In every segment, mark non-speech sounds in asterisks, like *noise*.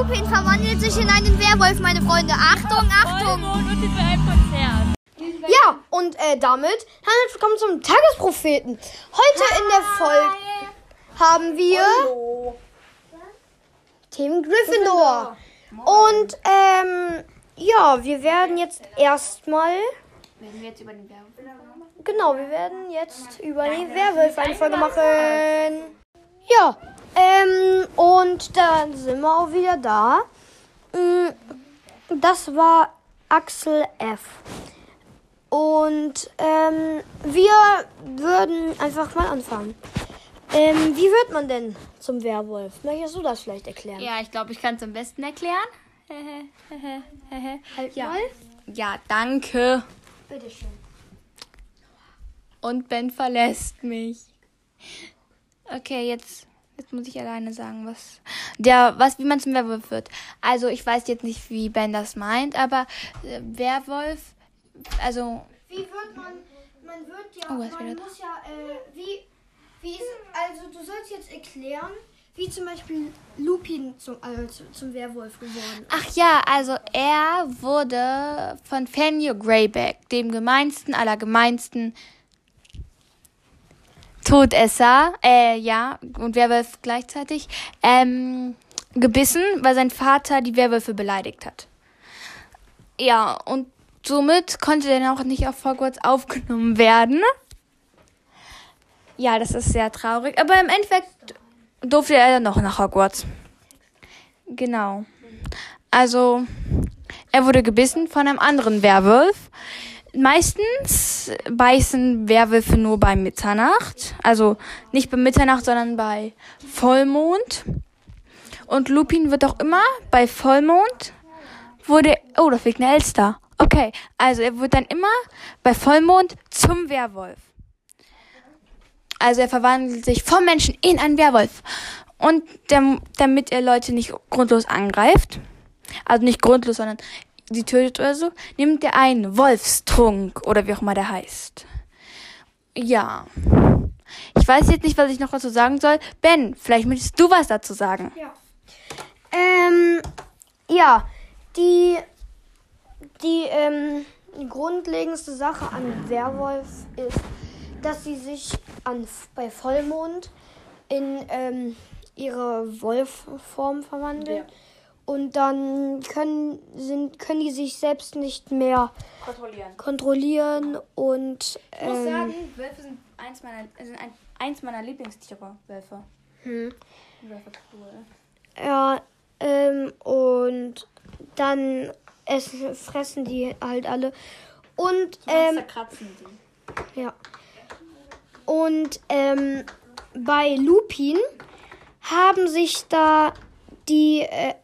Lupin verwandelt sich in einen Werwolf, meine Freunde. Achtung, Achtung. Ja, und äh, damit herzlich willkommen zum Tagespropheten. Heute in der Folge haben wir Team Gryffindor. Und ähm, ja, wir werden jetzt erstmal. Werden wir jetzt über den Werbung? Genau, wir werden jetzt über die Werwölfe eine Folge machen. Ja, ähm, und dann sind wir auch wieder da. Mm, Das war Axel F. Und ähm, wir würden einfach mal anfangen. Ähm, wie wird man denn zum Werwolf? Möchtest du das vielleicht erklären? Ja, ich glaube, ich kann es am besten erklären. Halt Ja. mal. Ja, danke. Bitteschön. Und Ben verlässt mich. Okay, jetzt, jetzt muss ich alleine sagen, was der, was, wie man zum Werwolf wird. Also ich weiß jetzt nicht, wie Ben das meint, aber äh, Werwolf, also Wie wird man, man wird ja, Oh, was man muss ja, äh, wie, wie ist, also du sollst jetzt erklären, wie zum Beispiel Lupin zum, also zum Werwolf geworden ist. Ach ja, also er wurde von Fanny Greyback, dem gemeinsten aller gemeinsten Todesser, äh, ja, und Werwolf gleichzeitig, ähm, gebissen, weil sein Vater die Werwölfe beleidigt hat. Ja, und somit konnte er dann auch nicht auf Hogwarts aufgenommen werden. Ja, das ist sehr traurig, aber im Endeffekt durfte er dann noch nach Hogwarts. Genau. Also, er wurde gebissen von einem anderen Werwolf. Meistens beißen Werwölfe nur bei Mitternacht. Also nicht bei Mitternacht, sondern bei Vollmond. Und Lupin wird auch immer bei Vollmond wurde. Oh, da fliegt eine Elster. Okay, also er wird dann immer bei Vollmond zum Werwolf. Also er verwandelt sich vom Menschen in einen Werwolf. Und dam- damit er Leute nicht grundlos angreift, also nicht grundlos, sondern sie tötet oder so, nimmt er einen Wolfstrunk oder wie auch immer der heißt. Ja. Ich weiß jetzt nicht, was ich noch dazu sagen soll. Ben, vielleicht möchtest du was dazu sagen. Ähm, ja, die, die, ähm, grundlegendste Sache an Werwolf ist, dass sie sich an, bei Vollmond in ähm, ihre Wolfform verwandeln. Und dann können, sind, können die sich selbst nicht mehr Kontrollieren. kontrollieren und Ich muss ähm, sagen, Wölfe sind eins meiner, sind ein, eins meiner Lieblingstiere. Wölfe. hm. Wölfe cool. Ja, ähm, und dann essen, fressen die halt alle. Und, ähm, zerkratzen die. ja. Und, ähm, bei Lupin haben sich da die äh,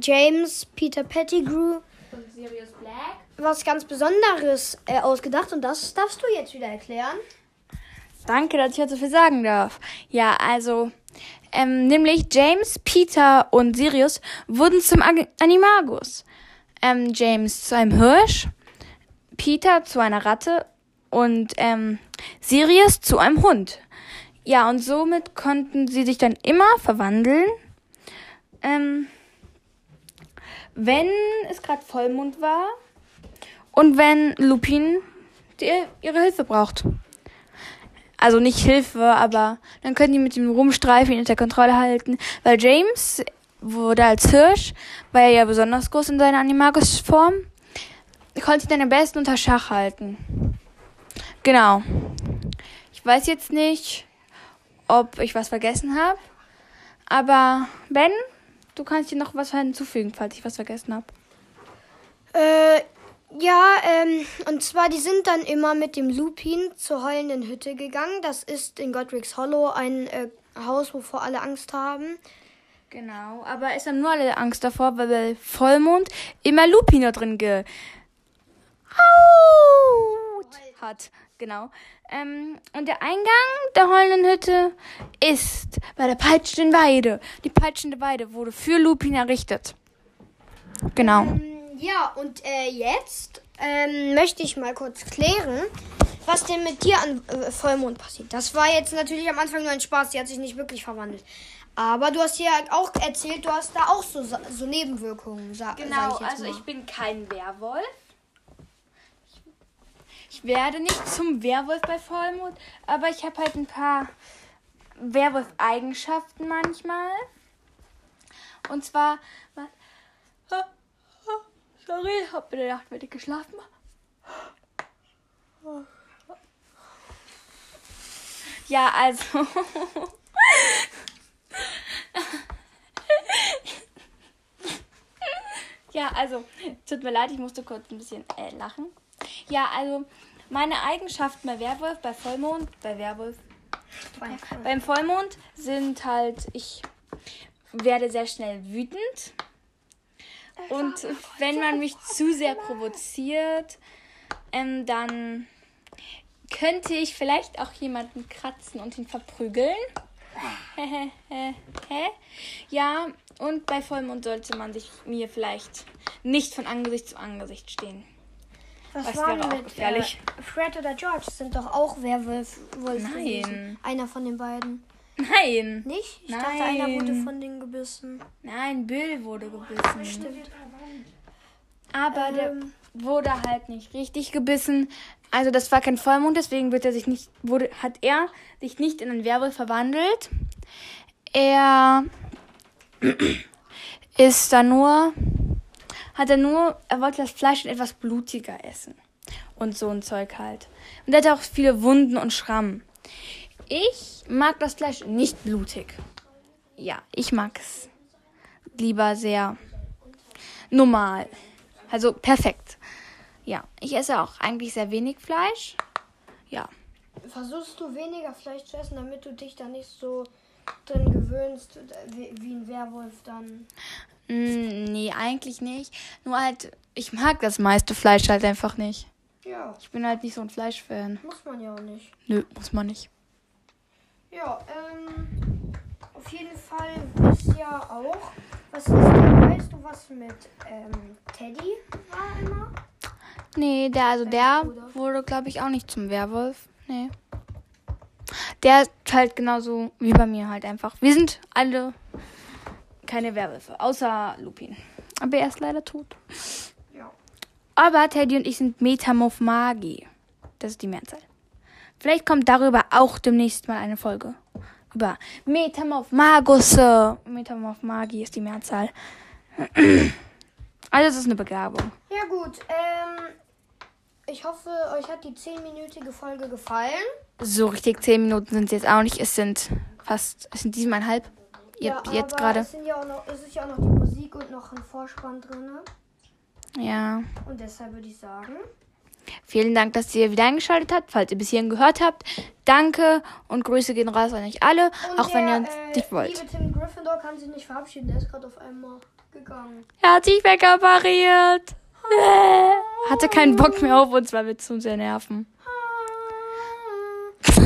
James Peter Pettigrew Und Sirius Black? was ganz Besonderes äh, ausgedacht und das darfst du jetzt wieder erklären. Danke, dass ich heute so viel sagen darf. Ja, also, ähm, nämlich James, Peter und Sirius wurden zum Ag Animagus. Ähm, James zu einem Hirsch, Peter zu einer Ratte und ähm, Sirius zu einem Hund. Ja, und somit konnten sie sich dann immer verwandeln. Ähm, wenn es gerade Vollmond war und wenn Lupin die, ihre Hilfe braucht. Also nicht Hilfe, aber dann können die mit ihm rumstreifen, ihn unter Kontrolle halten. Weil James wurde als Hirsch, war er ja besonders groß in seiner Animagus-Form, konnte ihn dann am besten unter Schach halten. Genau. Ich weiß jetzt nicht, ob ich was vergessen habe. Aber Ben, du kannst dir noch was hinzufügen, falls ich was vergessen habe. Äh, ja, ähm, und zwar, die sind dann immer mit dem Lupin zur heulenden Hütte gegangen. Das ist in Godric's Hollow ein äh, Haus, wovor alle Angst haben. Genau, aber es haben nur alle Angst davor, weil bei Vollmond immer Lupin da drin ge Aut hat. Genau. Ähm, und der Eingang der heulenden Hütte ist bei der peitschenden Weide. Die peitschende Weide wurde für Lupin errichtet. Genau. Ähm, ja, und äh, jetzt ähm, möchte ich mal kurz klären, was denn mit dir an äh, Vollmond passiert. Das war jetzt natürlich am Anfang nur ein Spaß, die hat sich nicht wirklich verwandelt. Aber du hast ja auch erzählt, du hast da auch so, so Nebenwirkungen, sag, sag Genau, ich jetzt also mal. ich bin kein Werwolf. Ich, werde nicht zum Werwolf bei Vollmond, aber ich habe halt ein paar Werwolf-Eigenschaften manchmal. Und zwar. was- Ah, ah, Sorry, hab in der Nacht wenig geschlafen. Ja, also. Ja, also, tut mir leid, ich musste kurz ein bisschen äh, lachen. Ja, also, meine Eigenschaften bei Werwolf, bei Vollmond, bei Werwolf, beim Vollmond sind halt, ich werde sehr schnell wütend. Und wenn man mich *laughs* zu sehr provoziert, ähm, dann könnte ich vielleicht auch jemanden kratzen und ihn verprügeln. *laughs* ja, und bei Vollmond sollte man sich mir vielleicht nicht von Angesicht zu Angesicht stehen. Was Das war mit gefährlich. Äh, Fred oder George sind doch auch Werwolf Wolf Nein. gewesen. Einer von den beiden. Nein, Nicht? Ich dachte, einer Nein. wurde von denen gebissen. nein, Bill wurde gebissen. Stimmt. Aber der Ähm. wurde halt nicht richtig gebissen. Also das war kein Vollmond, deswegen wird er sich nicht, wurde, hat er sich nicht in einen Werwolf verwandelt. Er *coughs* ist da nur, hat er nur, er wollte das Fleisch etwas blutiger essen. Und so ein Zeug halt. Und er hatte auch viele Wunden und Schrammen. Ich mag das Fleisch nicht blutig. Ja, ich mag es lieber sehr normal. Also perfekt. Ja, ich esse auch eigentlich sehr wenig Fleisch. Ja. Versuchst du weniger Fleisch zu essen, damit du dich da nicht so drin gewöhnst, wie, wie ein Werwolf dann. Mm, nee, eigentlich nicht. Nur halt, ich mag das meiste Fleisch halt einfach nicht. Ja, Ich bin halt nicht so ein Fleischfan. muss man ja auch nicht. Nö, muss man nicht. Ja, ähm, auf jeden Fall ist ja auch, was ist denn, weißt du, was mit ähm, Teddy war immer? Nee, der, also der wurde, glaube ich, auch nicht zum Werwolf. Nee. Der ist halt genauso wie bei mir halt einfach. Wir sind alle keine Werwölfe, außer Lupin. Aber er ist leider tot. Ja. Aber Teddy und ich sind Metamorph Magi. Das ist die Mehrzahl. Vielleicht kommt darüber auch demnächst mal eine Folge. Über Metamorph Magusse. Metamorph Magi ist die Mehrzahl. Also es ist eine Begabung. Ja gut, ähm, ich hoffe, euch hat die 10-minütige Folge gefallen. So richtig zehn Minuten sind es jetzt auch nicht. Es sind fast, es sind siebeneinhalb. Ihr, ja, jetzt gerade. Es, ja noch, es ist ja auch noch die Musik und noch ein Vorspann drin. Ja. Und deshalb würde ich sagen, Vielen Dank, dass ihr wieder eingeschaltet habt, falls ihr bis hierhin gehört habt. Danke und Grüße gehen raus an euch alle, und auch wenn der, ihr uns äh, nicht wollt. liebe Tim Gryffindor kann sich nicht verabschieden, der ist gerade auf einmal gegangen. Er hat sich wegappariert. Äh, Hatte keinen Bock mehr auf uns, weil wir zu sehr nerven. *laughs*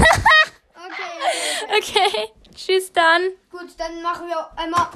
Okay, okay. Okay, tschüss dann. Gut, dann machen wir einmal